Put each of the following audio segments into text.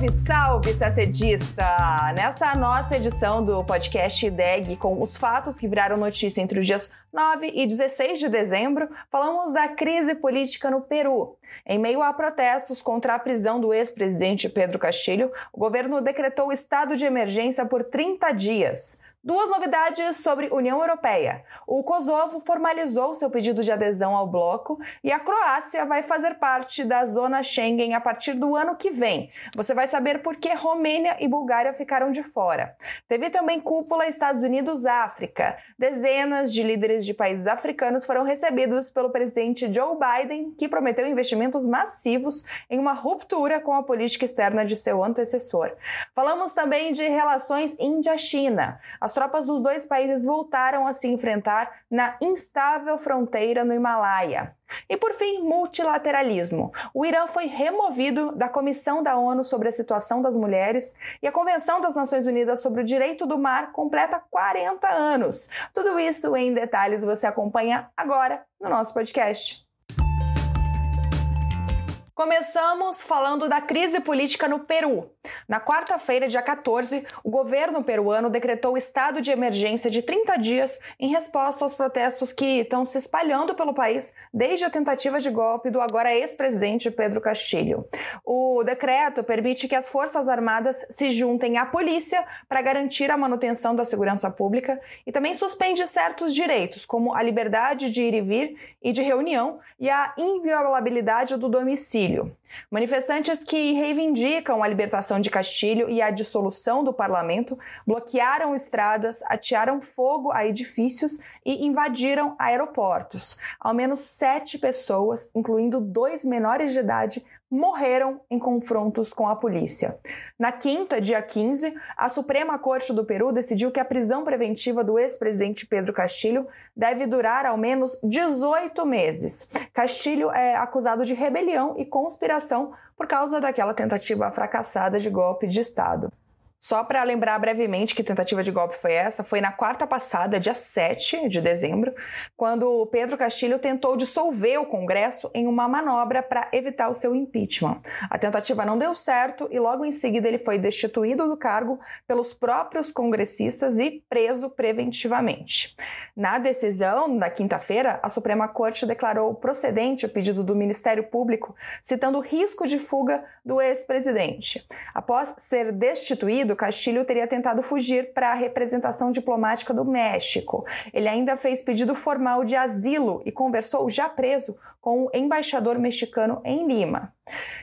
Salve, salve, sacedista! Nessa nossa edição do podcast IDEG, com os fatos que viraram notícia entre os dias 9 e 16 de dezembro, falamos da crise política no Peru. Em meio a protestos contra a prisão do ex-presidente Pedro Castilho, o governo decretou estado de emergência por 30 dias. Duas novidades sobre União Europeia. O Kosovo formalizou seu pedido de adesão ao bloco e a Croácia vai fazer parte da zona Schengen a partir do ano que vem. Você vai saber por que Romênia e Bulgária ficaram de fora. Teve também cúpula Estados Unidos-África. Dezenas de líderes de países africanos foram recebidos pelo presidente Joe Biden, que prometeu investimentos massivos em uma ruptura com a política externa de seu antecessor. Falamos também de relações Índia-China as tropas dos dois países voltaram a se enfrentar na instável fronteira no Himalaia. E por fim, multilateralismo. O Irã foi removido da Comissão da ONU sobre a Situação das Mulheres e a Convenção das Nações Unidas sobre o Direito do Mar completa 40 anos. Tudo isso em detalhes você acompanha agora no nosso podcast. Começamos falando da crise política no Peru. Na quarta-feira, dia 14, o governo peruano decretou estado de emergência de 30 dias em resposta aos protestos que estão se espalhando pelo país desde a tentativa de golpe do agora ex-presidente Pedro Castilho. O decreto permite que as Forças Armadas se juntem à polícia para garantir a manutenção da segurança pública e também suspende certos direitos, como a liberdade de ir e vir e de reunião e a inviolabilidade do domicílio Manifestantes que reivindicam a libertação de Castilho e a dissolução do parlamento bloquearam estradas, atearam fogo a edifícios e invadiram aeroportos. Ao menos sete pessoas, incluindo dois menores de idade, morreram em confrontos com a polícia. Na quinta, dia 15, a Suprema Corte do Peru decidiu que a prisão preventiva do ex-presidente Pedro Castilho deve durar ao menos 18 meses. Castilho é acusado de rebelião e conspiração por causa daquela tentativa fracassada de golpe de Estado. Só para lembrar brevemente que tentativa de golpe foi essa, foi na quarta passada, dia 7 de dezembro, quando Pedro Castilho tentou dissolver o Congresso em uma manobra para evitar o seu impeachment. A tentativa não deu certo e logo em seguida ele foi destituído do cargo pelos próprios congressistas e preso preventivamente. Na decisão da quinta-feira, a Suprema Corte declarou procedente o pedido do Ministério Público, citando o risco de fuga do ex-presidente. Após ser destituído, Castilho teria tentado fugir para a representação diplomática do México. Ele ainda fez pedido formal de asilo e conversou, já preso, com o embaixador mexicano em Lima.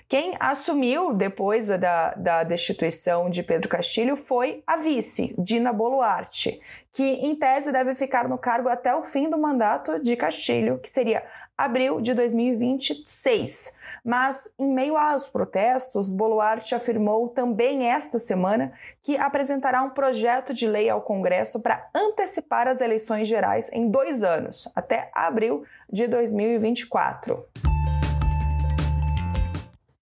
Quem assumiu depois da, da destituição de Pedro Castilho foi a vice, Dina Boluarte, que em tese deve ficar no cargo até o fim do mandato de Castilho, que seria abril de 2026. Mas, em meio aos protestos, Boluarte afirmou também esta semana que apresentará um projeto de lei ao Congresso para antecipar as eleições gerais em dois anos, até abril de 2024.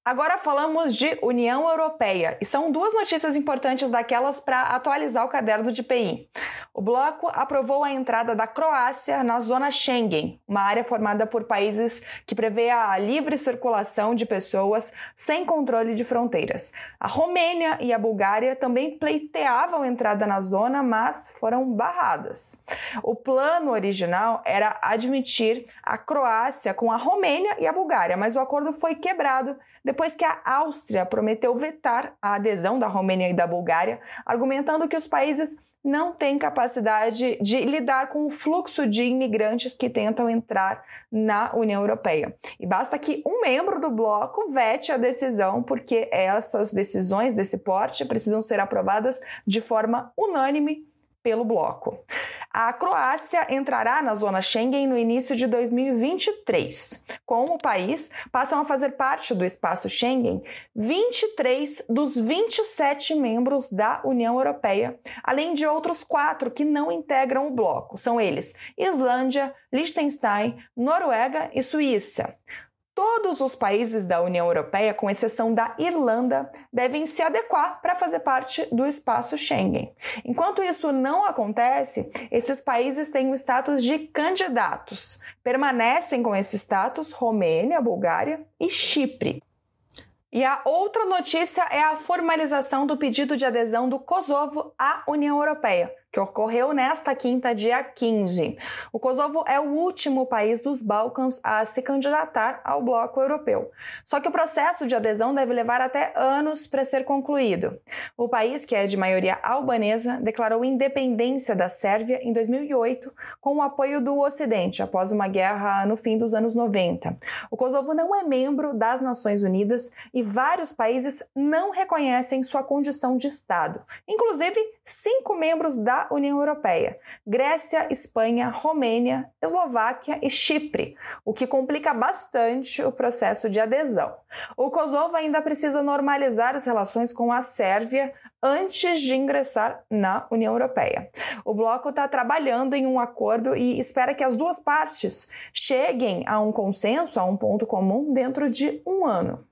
Agora falamos de União Europeia e são duas notícias importantes daquelas para atualizar o caderno de PI. O bloco aprovou a entrada da Croácia na zona Schengen, uma área formada por países que prevê a livre circulação de pessoas sem controle de fronteiras. A Romênia e a Bulgária também pleiteavam entrada na zona, mas foram barradas. O plano original era admitir a Croácia com a Romênia e a Bulgária, mas o acordo foi quebrado depois que a Áustria prometeu vetar a adesão da Romênia e da Bulgária, argumentando que os países não têm capacidade de lidar com o fluxo de imigrantes que tentam entrar na União Europeia. E basta que um membro do bloco vete a decisão, porque essas decisões desse porte precisam ser aprovadas de forma unânime pelo bloco. A Croácia entrará na zona Schengen no início de 2023. Com o país, passam a fazer parte do espaço Schengen 23 dos 27 membros da União Europeia, além de outros quatro que não integram o bloco. São eles Islândia, Liechtenstein, Noruega e Suíça. Todos os países da União Europeia, com exceção da Irlanda, devem se adequar para fazer parte do espaço Schengen. Enquanto isso não acontece, esses países têm o status de candidatos. Permanecem com esse status Romênia, Bulgária e Chipre. E a outra notícia é a formalização do pedido de adesão do Kosovo à União Europeia que ocorreu nesta quinta, dia 15. O Kosovo é o último país dos Balcãs a se candidatar ao bloco europeu. Só que o processo de adesão deve levar até anos para ser concluído. O país, que é de maioria albanesa, declarou independência da Sérvia em 2008 com o apoio do Ocidente após uma guerra no fim dos anos 90. O Kosovo não é membro das Nações Unidas e vários países não reconhecem sua condição de Estado, inclusive cinco membros da União Europeia: Grécia, Espanha, Romênia, Eslováquia e Chipre, o que complica bastante o processo de adesão. O Kosovo ainda precisa normalizar as relações com a Sérvia antes de ingressar na União Europeia. O bloco está trabalhando em um acordo e espera que as duas partes cheguem a um consenso, a um ponto comum, dentro de um ano.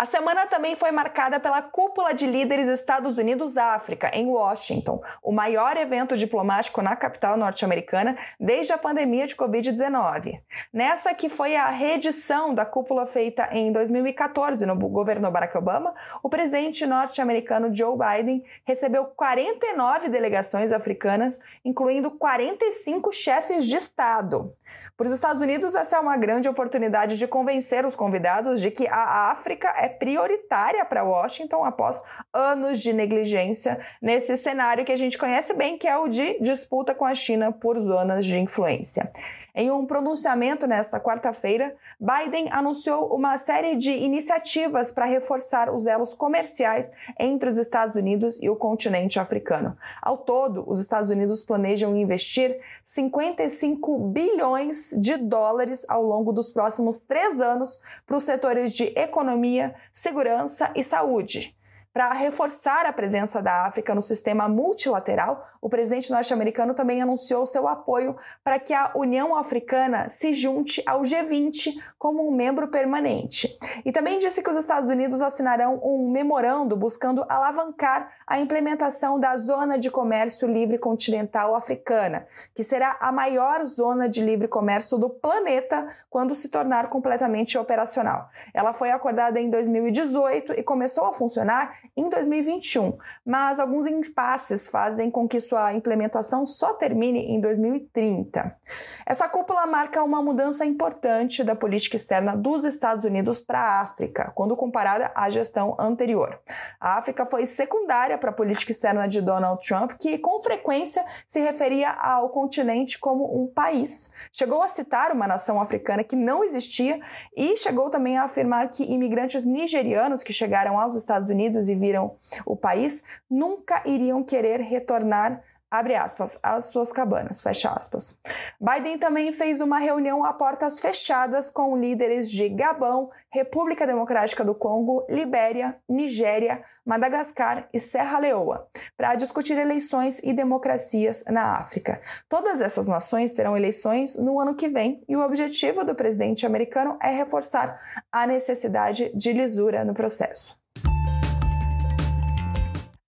A semana também foi marcada pela Cúpula de Líderes Estados Unidos-África, em Washington, o maior evento diplomático na capital norte-americana desde a pandemia de Covid-19. Nessa que foi a reedição da cúpula feita em 2014 no governo Barack Obama, o presidente norte-americano Joe Biden recebeu 49 delegações africanas, incluindo 45 chefes de Estado. Para os Estados Unidos, essa é uma grande oportunidade de convencer os convidados de que a África é prioritária para Washington após anos de negligência nesse cenário que a gente conhece bem, que é o de disputa com a China por zonas de influência. Em um pronunciamento nesta quarta-feira, Biden anunciou uma série de iniciativas para reforçar os elos comerciais entre os Estados Unidos e o continente africano. Ao todo, os Estados Unidos planejam investir 55 bilhões de dólares ao longo dos próximos três anos para os setores de economia, segurança e saúde. Para reforçar a presença da África no sistema multilateral, o presidente norte-americano também anunciou seu apoio para que a União Africana se junte ao G20 como um membro permanente. E também disse que os Estados Unidos assinarão um memorando buscando alavancar a implementação da Zona de Comércio Livre Continental Africana, que será a maior zona de livre comércio do planeta quando se tornar completamente operacional. Ela foi acordada em 2018 e começou a funcionar em 2021, mas alguns impasses fazem com que sua implementação só termine em 2030. Essa cúpula marca uma mudança importante da política externa dos Estados Unidos para a África, quando comparada à gestão anterior. A África foi secundária para a política externa de Donald Trump, que com frequência se referia ao continente como um país. Chegou a citar uma nação africana que não existia e chegou também a afirmar que imigrantes nigerianos que chegaram aos Estados Unidos e viram o país nunca iriam querer retornar abre aspas, as suas cabanas, fecha aspas. Biden também fez uma reunião a portas fechadas com líderes de Gabão, República Democrática do Congo, Libéria, Nigéria, Madagascar e Serra Leoa, para discutir eleições e democracias na África. Todas essas nações terão eleições no ano que vem e o objetivo do presidente americano é reforçar a necessidade de lisura no processo.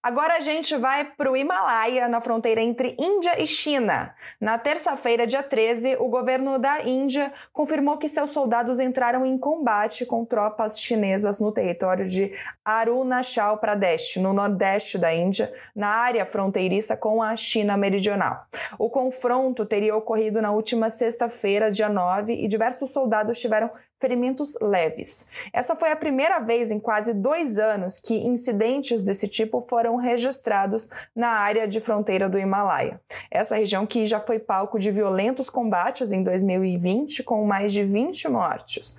Agora a gente vai para o Himalaia, na fronteira entre Índia e China. Na terça-feira, dia 13, o governo da Índia confirmou que seus soldados entraram em combate com tropas chinesas no território de Arunachal Pradesh, no nordeste da Índia, na área fronteiriça com a China meridional. O confronto teria ocorrido na última sexta-feira, dia 9, e diversos soldados tiveram ferimentos leves. Essa foi a primeira vez em quase dois anos que incidentes desse tipo foram registrados na área de fronteira do Himalaia. Essa região que já foi palco de violentos combates em 2020, com mais de 20 mortes.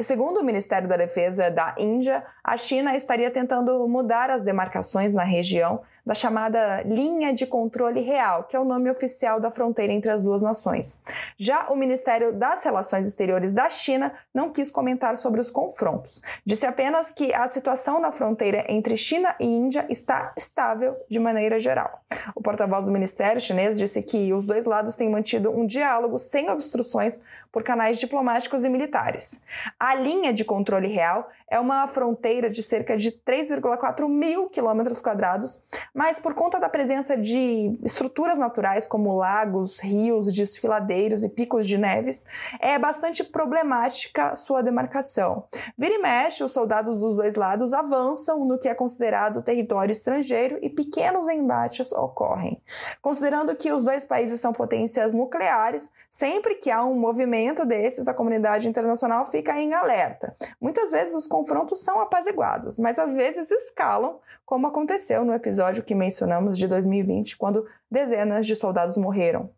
Segundo o Ministério da Defesa da Índia, a China estaria tentando mudar as demarcações na região da chamada linha de controle real, que é o nome oficial da fronteira entre as duas nações. Já o Ministério das Relações Exteriores da China não quis comentar sobre os confrontos. Disse apenas que a situação na fronteira entre China e Índia está estável de maneira geral. O porta-voz do Ministério chinês disse que os dois lados têm mantido um diálogo sem obstruções por canais diplomáticos e militares. A linha de controle real é uma fronteira de cerca de 3,4 mil quilômetros quadrados, mas por conta da presença de estruturas naturais como lagos, rios, desfiladeiros e picos de neves, é bastante problemática sua demarcação. Vira e mexe, os soldados dos dois lados avançam no que é considerado território estrangeiro e pequenos embates ocorrem. Considerando que os dois países são potências nucleares, sempre que há um movimento desses, a comunidade internacional fica em alerta. Muitas vezes os confrontos são apaziguados, mas às vezes escalam, como aconteceu no episódio que mencionamos de 2020, quando dezenas de soldados morreram.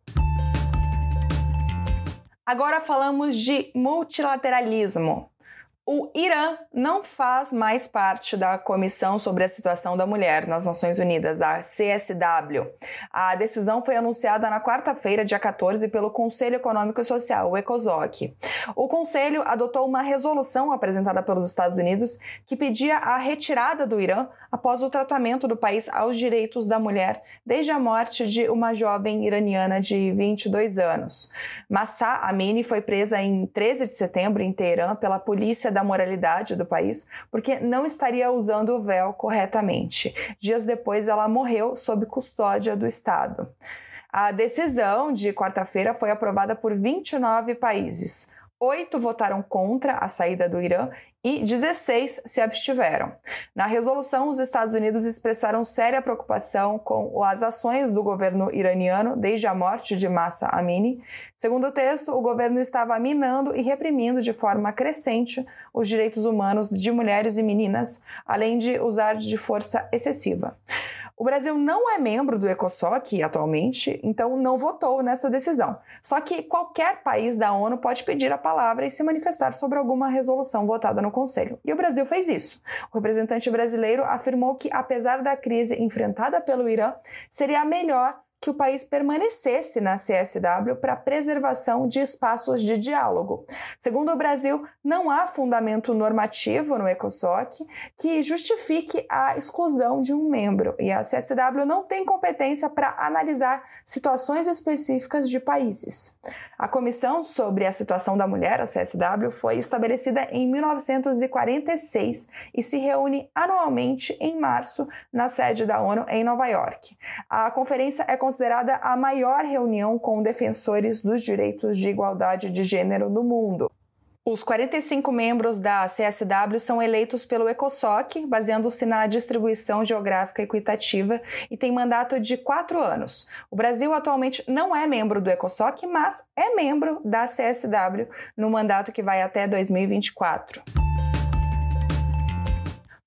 Agora falamos de multilateralismo. O Irã não faz mais parte da Comissão sobre a Situação da Mulher nas Nações Unidas, a CSW. A decisão foi anunciada na quarta-feira, dia 14, pelo Conselho Econômico e Social, o ECOSOC. O Conselho adotou uma resolução apresentada pelos Estados Unidos que pedia a retirada do Irã após o tratamento do país aos direitos da mulher desde a morte de uma jovem iraniana de 22 anos. Massa Amini foi presa em 13 de setembro em Teherã pela polícia da moralidade do país, porque não estaria usando o véu corretamente. Dias depois, ela morreu sob custódia do Estado. A decisão de quarta-feira foi aprovada por 29 países. Oito votaram contra a saída do Irã e 16 se abstiveram. Na resolução, os Estados Unidos expressaram séria preocupação com as ações do governo iraniano desde a morte de Massa Amini. Segundo o texto, o governo estava minando e reprimindo de forma crescente os direitos humanos de mulheres e meninas, além de usar de força excessiva. O Brasil não é membro do ECOSOC atualmente, então não votou nessa decisão. Só que qualquer país da ONU pode pedir a palavra e se manifestar sobre alguma resolução votada no Conselho. E o Brasil fez isso. O representante brasileiro afirmou que, apesar da crise enfrentada pelo Irã, seria melhor que o país permanecesse na CSW para preservação de espaços de diálogo. Segundo o Brasil, não há fundamento normativo no ECOSOC que justifique a exclusão de um membro, e a CSW não tem competência para analisar situações específicas de países. A Comissão sobre a Situação da Mulher, a CSW, foi estabelecida em 1946 e se reúne anualmente em março na sede da ONU em Nova York. A conferência é considerada a maior reunião com defensores dos direitos de igualdade de gênero no mundo. Os 45 membros da CSW são eleitos pelo ECOSOC, baseando-se na distribuição geográfica equitativa, e tem mandato de quatro anos. O Brasil atualmente não é membro do ECOSOC, mas é membro da CSW no mandato que vai até 2024.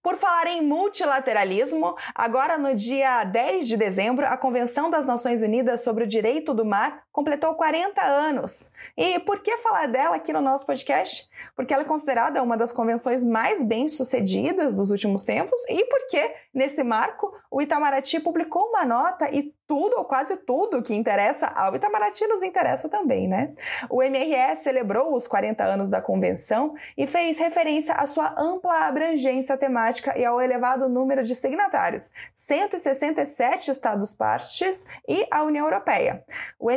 Por falar em multilateralismo, agora no dia 10 de dezembro, a Convenção das Nações Unidas sobre o Direito do Mar completou 40 anos. E por que falar dela aqui no nosso podcast? Porque ela é considerada uma das convenções mais bem-sucedidas dos últimos tempos e porque, nesse marco, o Itamaraty publicou uma nota e tudo ou quase tudo que interessa ao Itamaraty nos interessa também, né? O MRE celebrou os 40 anos da convenção e fez referência à sua ampla abrangência temática e ao elevado número de signatários, 167 estados-partes e a União Europeia. O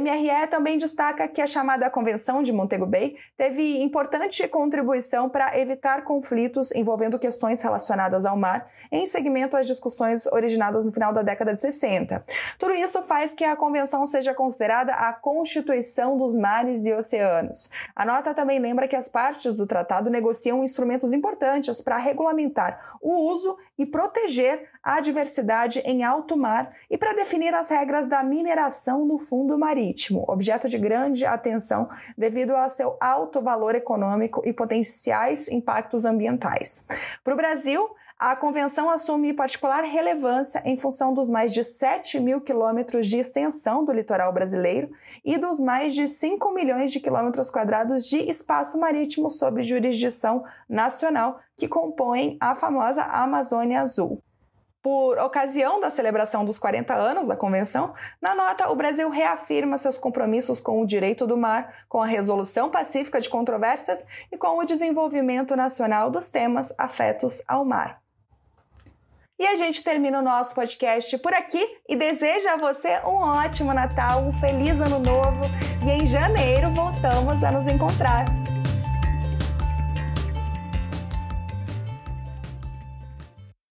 também destaca que a chamada Convenção de Montego Bay teve importante contribuição para evitar conflitos envolvendo questões relacionadas ao mar em segmento às discussões originadas no final da década de 60. Tudo isso faz que a convenção seja considerada a Constituição dos Mares e Oceanos. A nota também lembra que as partes do tratado negociam instrumentos importantes para regulamentar o uso e proteger a diversidade em alto mar e para definir as regras da mineração no fundo marítimo, objeto de grande atenção devido ao seu alto valor econômico e potenciais impactos ambientais. Para o Brasil, a convenção assume particular relevância em função dos mais de 7 mil quilômetros de extensão do litoral brasileiro e dos mais de 5 milhões de quilômetros quadrados de espaço marítimo sob jurisdição nacional que compõem a famosa Amazônia Azul. Por ocasião da celebração dos 40 anos da Convenção, na nota, o Brasil reafirma seus compromissos com o direito do mar, com a resolução pacífica de controvérsias e com o desenvolvimento nacional dos temas afetos ao mar. E a gente termina o nosso podcast por aqui e deseja a você um ótimo Natal, um feliz Ano Novo e em janeiro voltamos a nos encontrar.